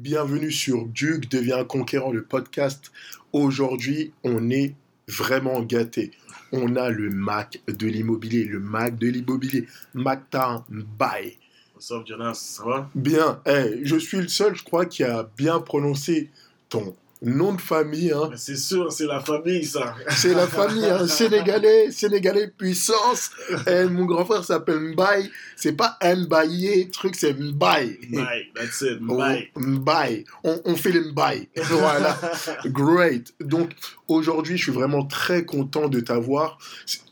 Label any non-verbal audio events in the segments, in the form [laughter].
bienvenue sur Duke devient un conquérant, le podcast. Aujourd'hui, on est vraiment gâté. On a le Mac de l'immobilier, le Mac de l'immobilier, Mactar Bye. What's Jonas, ça va? Bien, Eh, je suis le seul, je crois, qui a bien prononcé ton nom de famille. Hein. C'est sûr, c'est la famille, ça. C'est la famille, hein. [laughs] Sénégalais, Sénégalais puissance. Et mon grand frère s'appelle Mbaye. C'est pas Mbaye, truc, c'est Mbaye. Mbaye, that's it, Mbaye. Oh, Mbaye. On, on, fait le Mbaye. voilà. [laughs] Great. Donc, aujourd'hui, je suis vraiment très content de t'avoir.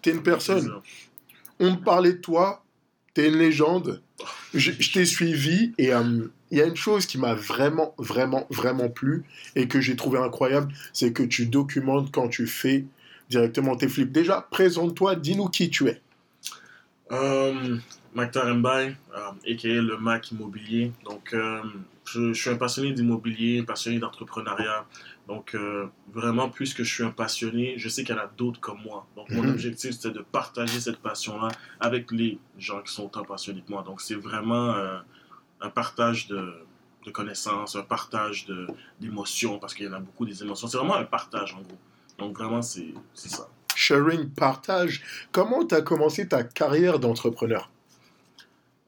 T'es une personne. On me parlait de toi. T'es une légende. Je, je t'ai suivi et il y a une chose qui m'a vraiment, vraiment, vraiment plu et que j'ai trouvé incroyable, c'est que tu documentes quand tu fais directement tes flips. Déjà, présente-toi, dis-nous qui tu es. Euh, Maktar Mbaye, euh, a.k.a. le Mac Immobilier. Donc, euh, je, suis un passionné d'immobilier, passionné d'entrepreneuriat. Donc, euh, vraiment, puisque je suis un passionné, je sais qu'il y en a d'autres comme moi. Donc, mon mhm. objectif, c'est de partager cette passion-là avec les gens qui sont autant passionnés que moi. Donc, c'est vraiment un partage de, de connaissances, un partage d'émotions, parce qu'il y en a beaucoup des émotions. C'est vraiment un partage, en gros. Donc, vraiment, c'est ça. Sharing, partage. Comment tu as commencé ta carrière d'entrepreneur?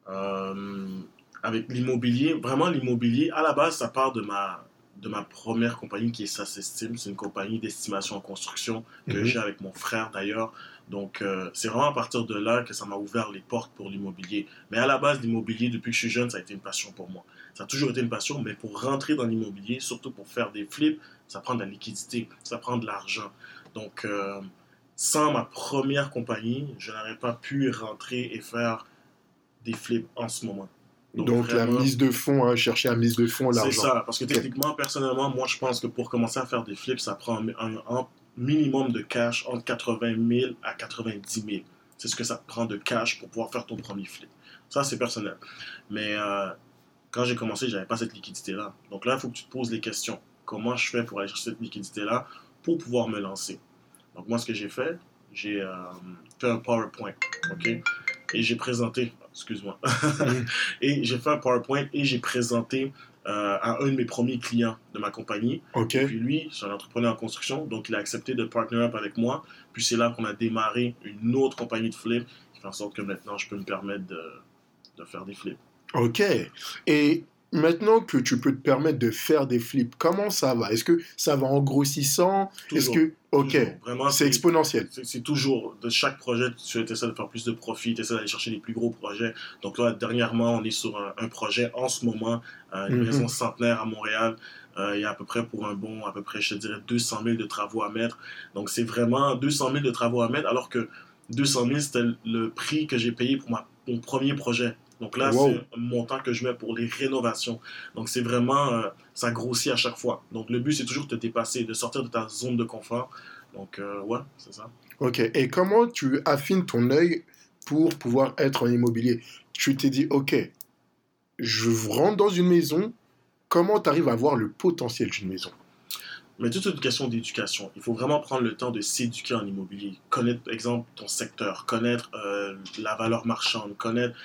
Euh, Avec l'immobilier. Vraiment, l'immobilier, à la base, ça part de ma, de ma première compagnie qui est SASESTIM. C'est une compagnie d'estimation en construction que mhm. j'ai avec mon frère, d'ailleurs. Donc, euh, c'est vraiment à partir de là que ça m'a ouvert les portes pour l'immobilier. Mais à la base, l'immobilier, depuis que je suis jeune, ça a été une passion pour moi. Ça a toujours été une passion, mais pour rentrer dans l'immobilier, surtout pour faire des flips, ça prend de la liquidité, ça prend de l'argent. Donc, euh, sans ma première compagnie, je n'aurais pas pu rentrer et faire des flips en ce moment. Donc, la mise de fonds, hein, chercher la mise de fonds, l'argent. C'est ça, parce que techniquement, personnellement, moi je pense que pour commencer à faire des flips, ça prend un, un, minimum de cash entre 80 000 à 90 000. C'est ce que ça prend de cash pour pouvoir faire ton premier flip. Ça, c'est personnel. Mais euh, quand j'ai commencé, je n'avais pas cette liquidité-là. Donc là, il faut que tu te poses les questions. Comment je fais pour aller chercher cette liquidité-là pour pouvoir me lancer? Donc moi, ce que j'ai fait, j'ai euh, fait un PowerPoint. OK? Et j'ai présenté, excuse-moi, [laughs] et j'ai fait un PowerPoint et j'ai présenté euh, à un de mes premiers clients de ma compagnie. Okay. Puis lui, c'est un entrepreneur en construction, donc il a accepté de partner up avec moi. Puis c'est là qu'on a démarré une autre compagnie de flip qui fait en sorte que maintenant je peux me permettre de, de faire des flips. Ok. Et Maintenant que tu peux te permettre de faire des flips, comment ça va? Est-ce que ça va en grossissant? Est-ce que ok, c'est exponentiel. C'est toujours de chaque projet, tu essaies de faire plus de profit, tu essaies d'aller chercher les plus gros projets. Donc là, dernièrement, on est sur un, projet en ce moment, euh, une mhm. maison centenaire à Montréal. Euh, il y a à peu près pour un bon, à peu près, je te dirais, 200 000 de travaux à mettre. Donc c'est vraiment 200 000 de travaux à mettre, alors que 200 000, c'était le prix que j'ai payé pour ma, mon premier projet. Donc là, c'est un montant que je mets pour les rénovations. Donc c'est vraiment, euh, ça grossit à chaque fois. Donc le but, c'est toujours de te dépasser, de sortir de ta zone de confort. Donc euh, ouais, c'est ça. Ok, et comment tu affines ton œil pour pouvoir être en immobilier? Tu t'es dit, ok, je rentre dans une maison, comment tu arrives à voir le potentiel d'une maison? Mais toute une question d'éducation. Il faut vraiment prendre le temps de s'éduquer en immobilier. Connaître, par exemple, ton secteur, connaître euh, la valeur marchande, connaître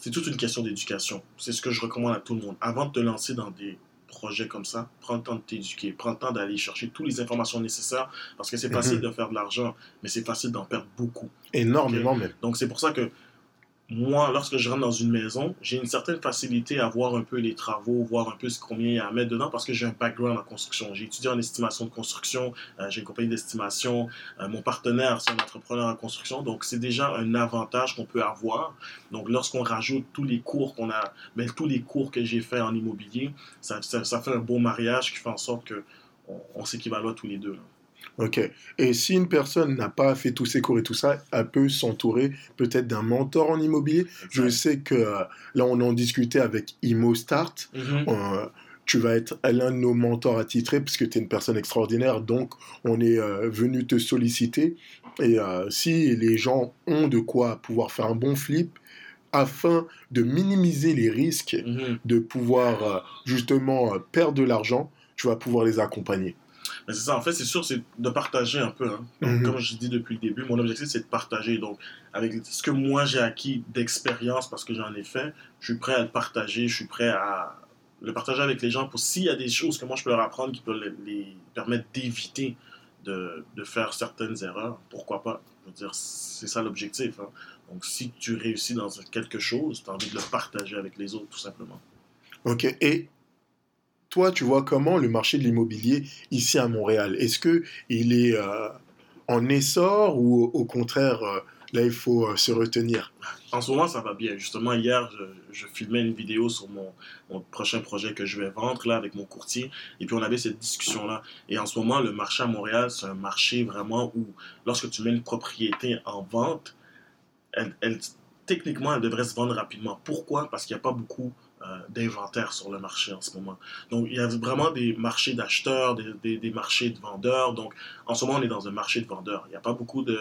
c'est toute une question d'éducation. C'est ce que je recommande à tout le monde. Avant de te lancer dans des projets comme ça, prends le temps de t'éduquer, prends le temps d'aller chercher toutes les informations nécessaires parce que c'est facile mhm. de faire de l'argent, mais c'est facile d'en perdre beaucoup. Énormément même. Donc c'est pour ça que moi, lorsque je rentre dans une maison, j'ai une certaine facilité à voir un peu les travaux, voir un peu ce combien il y a à mettre dedans parce que j'ai un background en construction. J'ai étudié en estimation de construction, euh, j'ai une compagnie d'estimation, euh, mon partenaire, c'est un entrepreneur en construction, donc c'est déjà un avantage qu'on peut avoir. Donc lorsqu'on rajoute tous les cours qu'on a, ben, tous les cours que j'ai fait en immobilier, ça, fait un beau mariage qui fait en sorte qu'on on, s'équivalent tous les deux. Ok. Et si une personne n'a pas fait tous ses cours et tout ça, elle peut s'entourer peut-être d'un mentor en immobilier. Je sais que euh, là, on en discutait avec ImmoStart. Mm euh, tu vas être l'un de nos mentors attitrés puisque tu es une personne extraordinaire. Donc, on est euh, venu te solliciter. Et si les gens ont de quoi pouvoir faire un bon flip, afin de minimiser les risques mhm. de pouvoir justement perdre de l'argent, tu vas pouvoir les accompagner. Mais c'est ça, en fait, c'est sûr, c'est de partager un peu. Hein. Mhm. Comme je dis depuis le début, mon objectif, c'est de partager. Donc, avec ce que moi j'ai acquis d'expérience, parce que j'en ai fait, je suis prêt à le partager, je suis prêt à le partager avec les gens pour s'il y a des choses que moi je peux leur apprendre qui peuvent les, permettre d'éviter de, de, faire certaines erreurs, pourquoi pas? Je veux dire, c'est ça l'objectif. Hein. Donc, si tu réussis dans quelque chose, tu as envie de le partager avec les autres, tout simplement. Ok. Et toi, tu vois comment le marché de l'immobilier ici à Montréal? Est-ce que il est euh, en essor ou au contraire euh, là il faut euh, se retenir? En ce moment, ça va bien. Justement, hier, je, filmais une vidéo sur mon, prochain projet que je vais vendre là avec mon courtier et puis on avait cette discussion là. Et en ce moment, le marché à Montréal, c'est un marché vraiment où lorsque tu mets une propriété en vente, elle, techniquement, elle devrait se vendre rapidement. Pourquoi? Parce qu'il n'y a pas beaucoup d'inventaire sur le marché en ce moment. Donc, il y a vraiment des marchés d'acheteurs, des, des, marchés de vendeurs. Donc, en ce moment, on est dans un marché de vendeurs. Il n'y a pas beaucoup de...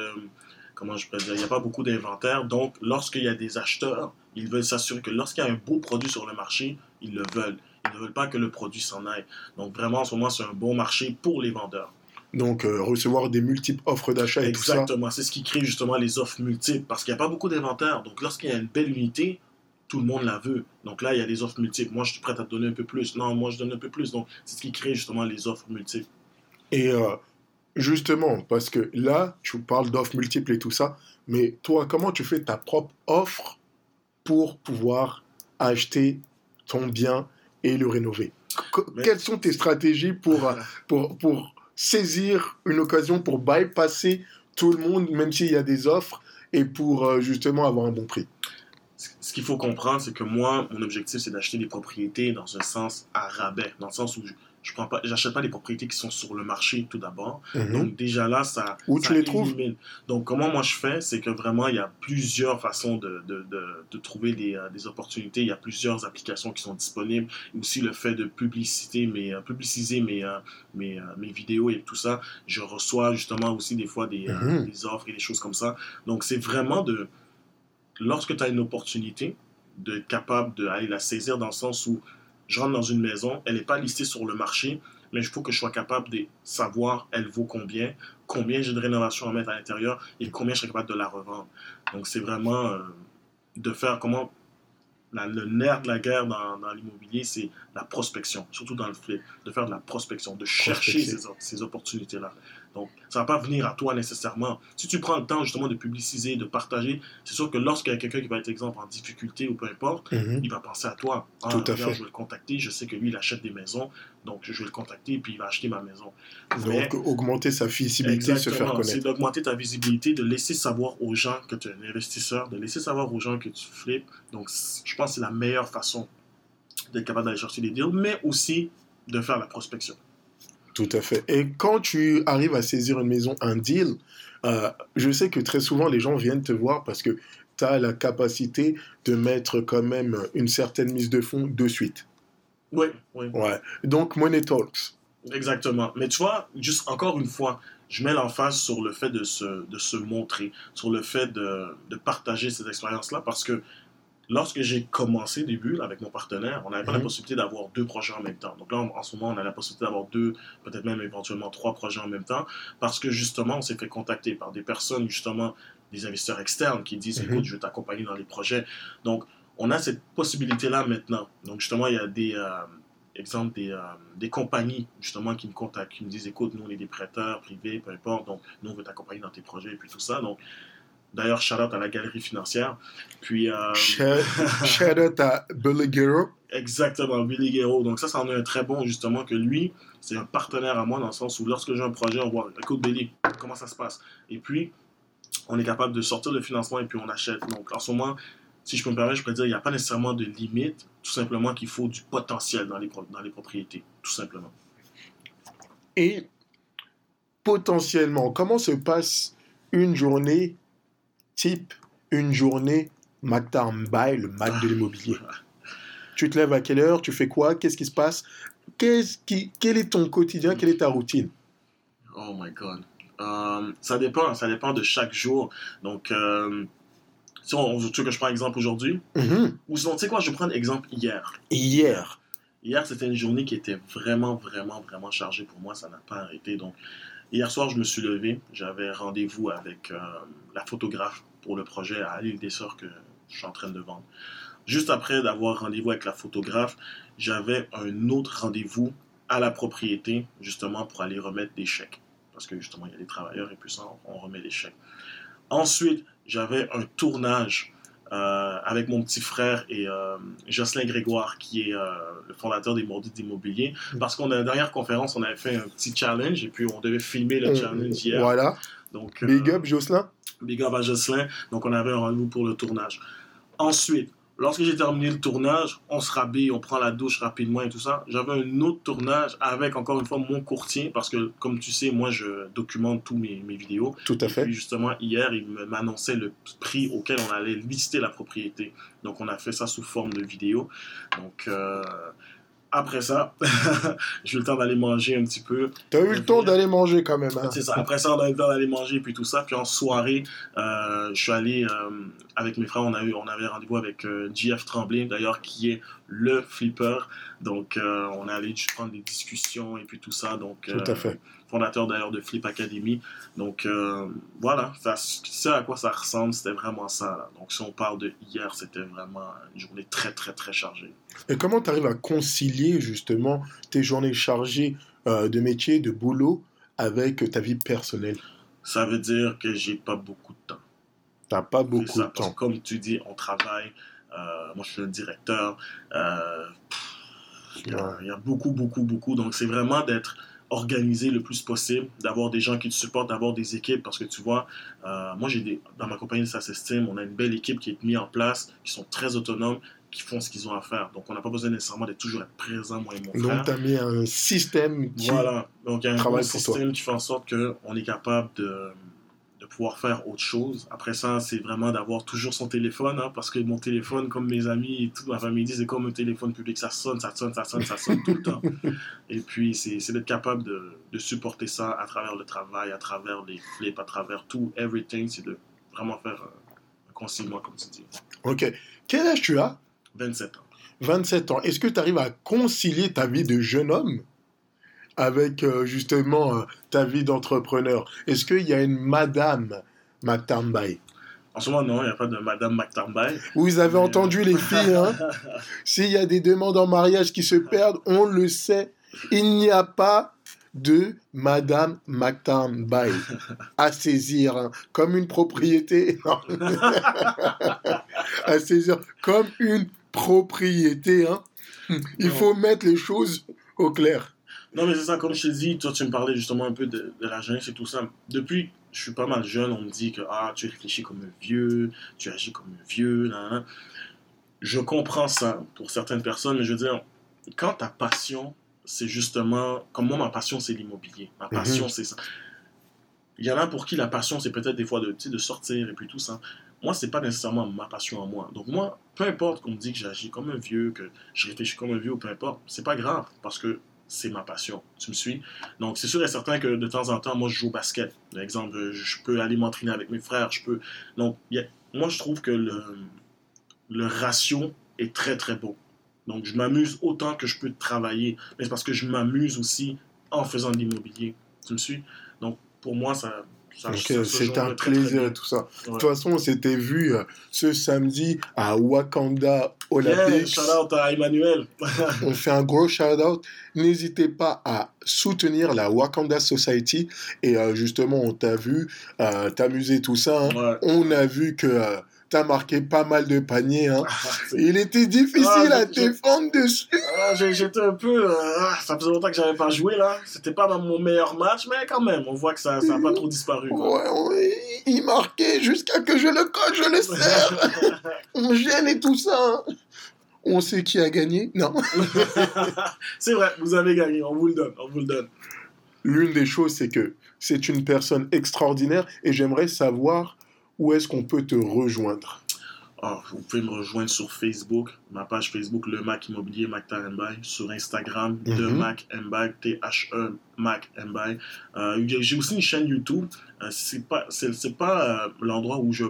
Comment je peux dire Il n'y a pas beaucoup d'inventaire. Donc, lorsqu'il y a des acheteurs, ils veulent s'assurer que lorsqu'il y a un beau produit sur le marché, ils le veulent. Ils ne veulent pas que le produit s'en aille. Donc, vraiment, en ce moment, c'est un bon marché pour les vendeurs. Donc, euh, recevoir des multiples offres d'achat et tout ça. Exactement. C'est ce qui crée justement les offres multiples parce qu'il n'y a pas beaucoup d'inventaire. Donc, lorsqu'il y a une belle unité, tout le monde la veut. Donc là, il y a des offres multiples. Moi, je suis prêt à te donner un peu plus. Non, moi, je donne un peu plus. Donc, c'est ce qui crée justement les offres multiples. Et euh, justement, parce que là, tu parles d'offres multiples et tout ça, mais toi, comment tu fais ta propre offre pour pouvoir acheter ton bien et le rénover? Quelles sont tes stratégies pour, pour, pour saisir une occasion, pour bypasser tout le monde, même s'il y a des offres, et pour euh, justement avoir un bon prix? Ce qu'il faut comprendre, c'est que moi, mon objectif, c'est d'acheter des propriétés dans un sens à rabais, dans le sens où je, je prends pas, j'achète pas des propriétés qui sont sur le marché tout d'abord. Mhm. Donc déjà là, ça. Où tu les trouves? Donc comment moi je fais, c'est que vraiment il y a plusieurs façons de, de, de, trouver des, euh, des, opportunités. Il y a plusieurs applications qui sont disponibles. Aussi le fait de publicité, mais euh, publiciser mes, euh, mes, mes, vidéos et tout ça. Je reçois justement aussi des fois des, mhm. des offres et des choses comme ça. Donc c'est vraiment de lorsque tu as une opportunité, d'être capable d'aller la saisir dans le sens où je rentre dans une maison, elle n'est pas listée sur le marché, mais il faut que je sois capable de savoir elle vaut combien, combien j'ai de rénovation à mettre à l'intérieur et combien je serai capable de la revendre. Donc c'est vraiment euh, de faire comment le nerf de la guerre dans, dans l'immobilier, c'est la prospection, surtout dans le flip, de faire de la prospection, de chercher ces, ces opportunités-là. Donc, ça ne va pas venir à toi nécessairement. Si tu prends le temps justement de publiciser, de partager, c'est sûr que lorsqu'il y a quelqu'un qui va être, exemple, en difficulté ou peu importe, mhm. il va penser à toi. Ah, Tout à fait. Je vais le contacter, je sais que lui, il achète des maisons, donc je vais le contacter et puis il va acheter ma maison. Donc, augmenter sa visibilité, se faire connaître. C'est d'augmenter ta visibilité, de laisser savoir aux gens que tu es un investisseur, de laisser savoir aux gens que tu flippes. Donc, je pense que c'est la meilleure façon d'être capable d'aller chercher des deals, mais aussi de faire la prospection. Tout à fait. Et quand tu arrives à saisir une maison, un deal, euh, je sais que très souvent les gens viennent te voir parce que tu as la capacité de mettre quand même une certaine mise de fonds de suite. Oui, oui. Ouais. Donc, Money Talks. Exactement. Mais tu vois, juste encore une fois, je mets l'emphase sur le fait de se, de se montrer, sur le fait de, de partager ces expériences-là parce que lorsque j'ai commencé début avec mon partenaire, on n'avait pas la mhm. possibilité d'avoir deux projets en même temps. Donc là, en, ce moment, on a la possibilité d'avoir deux, peut-être même éventuellement trois projets en même temps, parce que justement, on s'est fait contacter par des personnes, justement, des investisseurs externes qui disent, mhm. écoute, je vais t'accompagner dans les projets. Donc, on a cette possibilité-là maintenant. Donc, justement, il y a des... Euh, exemples des, euh, des, compagnies justement qui me contactent, qui me disent écoute, nous on est des prêteurs privés, peu importe, donc nous on veut t'accompagner dans tes projets et puis tout ça. Donc D'ailleurs, shout out à la galerie financière. Puis. Euh... shout [laughs] out à Billy Guerrero. Exactement, Billy Guerrero. Donc, ça, c'en est un très bon, justement, que lui, c'est un partenaire à moi dans le sens où lorsque j'ai un projet, on voit, écoute, Billy, comment ça se passe? Et puis, on est capable de sortir le financement et puis on achète. Donc, en ce moment, si je peux me permettre, je peux dire, il n'y a pas nécessairement de limite, tout simplement qu'il faut du potentiel dans les, dans les propriétés, tout simplement. Et potentiellement, comment se passe une journée type une journée Mac le Mac de l'immobilier. [laughs] tu te lèves à quelle heure Tu fais quoi Qu'est-ce qui se passe Qu'est-ce qui, Quel est ton quotidien Quelle est ta routine? Oh my God. Euh, ça dépend, ça dépend de chaque jour. Donc, euh, si on, tu veux que je prends exemple aujourd'hui? Mm-hmm. Ou sinon, tu sais quoi, je vais prendre exemple hier. Hier Hier, c'était une journée qui était vraiment, vraiment, vraiment chargée pour moi. Ça n'a pas arrêté. Donc, hier soir, je me suis levé. J'avais rendez-vous avec euh, la photographe pour le projet à l'île des Sœurs que je suis en train de vendre. Juste après d'avoir rendez-vous avec la photographe, j'avais un autre rendez-vous à la propriété, justement, pour aller remettre des chèques. Parce que, justement, il y a des travailleurs et puis ça, on remet des chèques. Ensuite, j'avais un tournage avec mon petit frère et euh, Jocelyn Grégoire, qui est euh, le fondateur des Mordus d'immobilier. Mm. Parce qu'on a la dernière conférence, on avait fait un petit challenge et puis on devait filmer le challenge hier. Voilà. Donc, Big up, Jocelyn. Big up à Jocelyn. Donc, on avait un rendez-vous pour le tournage. Ensuite, Lorsque j'ai terminé le tournage, on se rhabille, on prend la douche rapidement et tout ça. J'avais un autre tournage avec, encore une fois, mon courtier, parce que, comme tu sais, moi, je documente tous mes, mes vidéos. Tout à fait. Et puis, justement, hier, il m'annonçait le prix auquel on allait lister la propriété. Donc, on a fait ça sous forme de vidéo. Donc, euh, après ça, [laughs] j'ai eu le temps d'aller manger un petit peu. T'as eu le temps d'aller manger quand même. Hein? C'est ça. Après ça, on a eu le temps d'aller manger et puis tout ça. Puis en soirée, euh, je suis allé euh, avec mes frères. On, a eu, on avait rendez-vous avec euh, JF Tremblay, d'ailleurs, qui est le flipper. Donc, on est allé prendre des discussions et puis tout ça. Donc, tout à fait fondateur d'ailleurs de Flip Academy. Donc euh, voilà, ça, à quoi ça ressemble, c'était vraiment ça. Donc si on parle de hier, c'était vraiment une journée très très très chargée. Et comment tu arrives à concilier justement tes journées chargées euh, de métier, de boulot, avec ta vie personnelle? Ça veut dire que j'ai pas beaucoup de temps. T'as pas beaucoup de temps. comme tu dis, on travaille. Euh, moi, je suis un directeur. Il y, y, a beaucoup, beaucoup, beaucoup. Donc, c'est vraiment d'être organiser le plus possible, d'avoir des gens qui te supportent, d'avoir des équipes, parce que tu vois, euh, moi j'ai des, dans ma compagnie ça s'estime, on a une belle équipe qui est mise en place, qui sont très autonomes, qui font ce qu'ils ont à faire. Donc on n'a pas besoin nécessairement d'être toujours être présent, moi et mon frère. Donc tu as mis un système qui Voilà, donc il y a un système qui fait en sorte qu'on est capable de pouvoir faire autre chose. Après ça, c'est vraiment d'avoir toujours son téléphone, hein, parce que mon téléphone, comme mes amis et toute ma famille disent, c'est comme un téléphone public, ça sonne, ça sonne, ça sonne, ça sonne tout le temps. [laughs] Et puis, c'est d'être capable de, de, supporter ça à travers le travail, à travers les flips, à travers tout, everything, c'est de vraiment faire un conciliement, comme tu dis. Ok. Quel âge tu as? 27 ans. 27 ans. Est-ce que tu arrives à concilier ta vie de jeune homme avec euh, justement euh, ta vie d'entrepreneur Est-ce qu'il y a une Madame McTambay en ce moment, non, il n'y a pas de Madame McTambay. Vous avez entendu les filles, hein? [laughs] S'il y a des demandes en mariage qui se perdent, on le sait. Il n'y a pas de Madame McTambay à saisir hein, comme une propriété. [laughs] à saisir comme une propriété. Hein. Il faut mettre les choses au clair. Non, mais c'est ça, comme je te dis, toi, tu me parlais justement un peu de, la jeunesse et tout ça. Depuis, je suis pas mal jeune, on me dit que ah, tu réfléchis comme un vieux, tu agis comme un vieux. Je comprends ça pour certaines personnes, mais je veux dire, quand ta passion, c'est justement. Comme moi, ma passion, c'est l'immobilier. Ma passion, mhm. c'est ça. Il y en a pour qui la passion, c'est peut-être des fois de, de sortir et puis tout ça. Moi, c'est pas nécessairement ma passion à moi. Donc, moi, peu importe qu'on me dit que j'agis comme un vieux, que je réfléchis comme un vieux, peu importe, c'est pas grave parce que c'est ma passion. Tu me suis? Donc, c'est sûr et certain que de temps en temps, moi, je joue au basket. Par exemple, je peux aller m'entraîner avec mes frères. Je peux... Donc, moi, je trouve que le, le ratio est très, très beau. Donc, je m'amuse autant que je peux travailler. Mais c'est parce que je m'amuse aussi en faisant de l'immobilier. Tu me suis? Donc, pour moi, ça, c'est un plaisir et tout ça. De toute façon, on s'était vu euh, ce samedi à Wakanda Olympics. shout out à Emmanuel. [laughs] on fait un gros shout out. N'hésitez pas à soutenir la Wakanda Society. Et euh, justement, on t'a vu euh, t'amuser tout ça. Hein. On a vu que t'as marqué pas mal de paniers. Hein. Ah, Il était difficile ah, à défendre dessus. Ah, j'étais un peu. Euh, ça faisait longtemps que j'avais pas joué là. C'était pas mon meilleur match, mais quand même, on voit que ça n'a pas trop disparu. Ouais, il marquait jusqu'à que je le colle, je le serre. [laughs] on gêne et tout ça. Hein. On sait qui a gagné Non. [laughs] c'est vrai, vous avez gagné, on vous le donne, on vous le donne. L'une des choses, c'est que c'est une personne extraordinaire et j'aimerais savoir où est-ce qu'on peut te rejoindre? Ah, vous pouvez me rejoindre sur Facebook, ma page Facebook, le Mac Immobilier Mac Mbay, sur Instagram, mm -hmm. Mac T-H-E Mac Mbay. Euh, J'ai aussi une chaîne YouTube. Euh, c'est pas, c'est pas euh, l'endroit où je,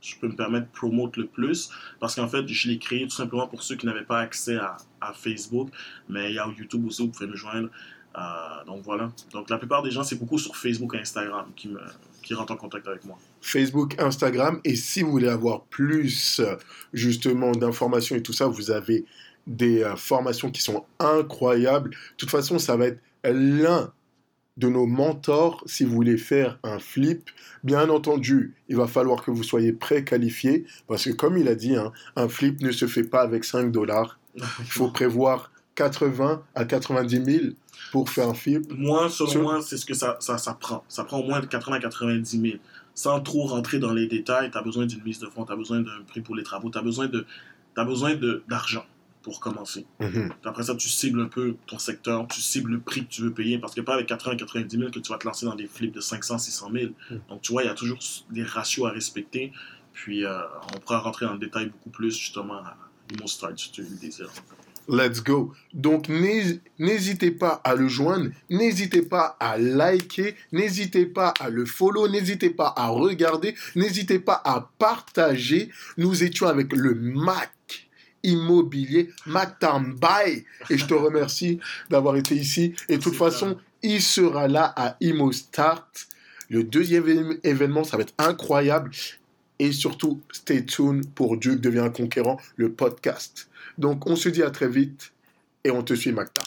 je peux me permettre de promouvoir le plus, parce qu'en fait, je l'ai créé tout simplement pour ceux qui n'avaient pas accès à, à, Facebook. Mais il y a YouTube aussi, vous pouvez me joindre. Euh, donc voilà. Donc la plupart des gens, c'est beaucoup sur Facebook et Instagram qui, me, qui rentrent en contact avec moi. Facebook, Instagram. Et si vous voulez avoir plus justement d'informations et tout ça, vous avez des euh, formations qui sont incroyables. De toute façon, ça va être l'un de nos mentors si vous voulez faire un flip. Bien entendu, il va falloir que vous soyez préqualifié parce que comme il a dit, hein, un flip ne se fait pas avec 5 dollars. Il faut [laughs] prévoir 80 à 90 000 pour faire un flip. Moi, selon moi, c'est ce que ça, ça, ça, prend. Ça prend au moins 80 à 90 000. Sans trop rentrer dans les détails, tu as besoin d'une mise de fonds, tu as besoin d'un prix pour les travaux, tu as besoin d'argent pour commencer. Mhm. Après ça, tu cibles un peu ton secteur, tu cibles le prix que tu veux payer, parce que pas avec 80 90 000 que tu vas te lancer dans des flips de 500 600 000. Mhm. Donc, tu vois, il y a toujours des ratios à respecter. Puis, euh, on pourra rentrer dans le détail beaucoup plus, justement, à Imo Start, si tu le désires. Let's go. Donc, n'hés- n'hésitez pas à le joindre, n'hésitez pas à liker, n'hésitez pas à le follow, n'hésitez pas à regarder, n'hésitez pas à partager. Nous étions avec le Mac immobilier, Mac Tambay, et je te remercie d'avoir été ici. Et de toute façon, il sera là à Imo Start. Le deuxième événement, ça va être incroyable. Et surtout, stay tuned pour Duke devient conquérant, le podcast. Donc, on se dit à très vite et on te suit, Mactar.